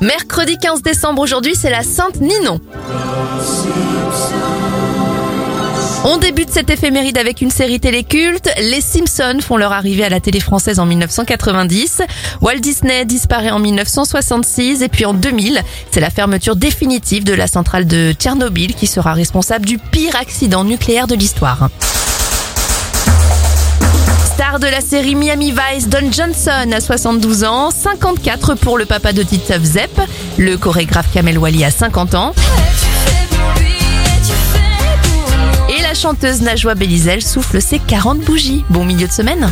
Mercredi 15 décembre aujourd'hui, c'est la Sainte Ninon. On débute cette éphéméride avec une série téléculte. Les Simpsons font leur arrivée à la télé française en 1990. Walt Disney disparaît en 1966 et puis en 2000, c'est la fermeture définitive de la centrale de Tchernobyl qui sera responsable du pire accident nucléaire de l'histoire. De la série Miami Vice, Don Johnson a 72 ans, 54 pour le papa de Titov Zepp, le chorégraphe Kamel Wally a 50 ans. Et la chanteuse Najwa Belizel souffle ses 40 bougies. Bon milieu de semaine.